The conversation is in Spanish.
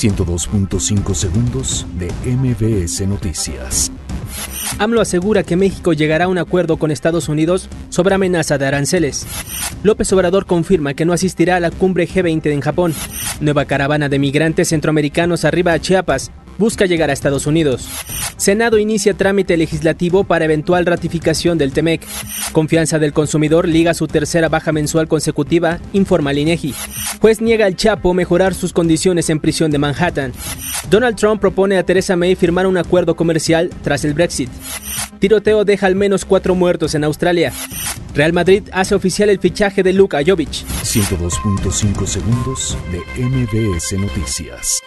102.5 segundos de MBS Noticias. AMLO asegura que México llegará a un acuerdo con Estados Unidos sobre amenaza de aranceles. López Obrador confirma que no asistirá a la cumbre G20 en Japón. Nueva caravana de migrantes centroamericanos arriba a Chiapas busca llegar a Estados Unidos. Senado inicia trámite legislativo para eventual ratificación del TEMEC. Confianza del consumidor liga su tercera baja mensual consecutiva, informa Linegi. Juez niega al Chapo mejorar sus condiciones en prisión de Manhattan. Donald Trump propone a Theresa May firmar un acuerdo comercial tras el Brexit. Tiroteo deja al menos cuatro muertos en Australia. Real Madrid hace oficial el fichaje de Luka Jovic. 102.5 segundos de MBS Noticias.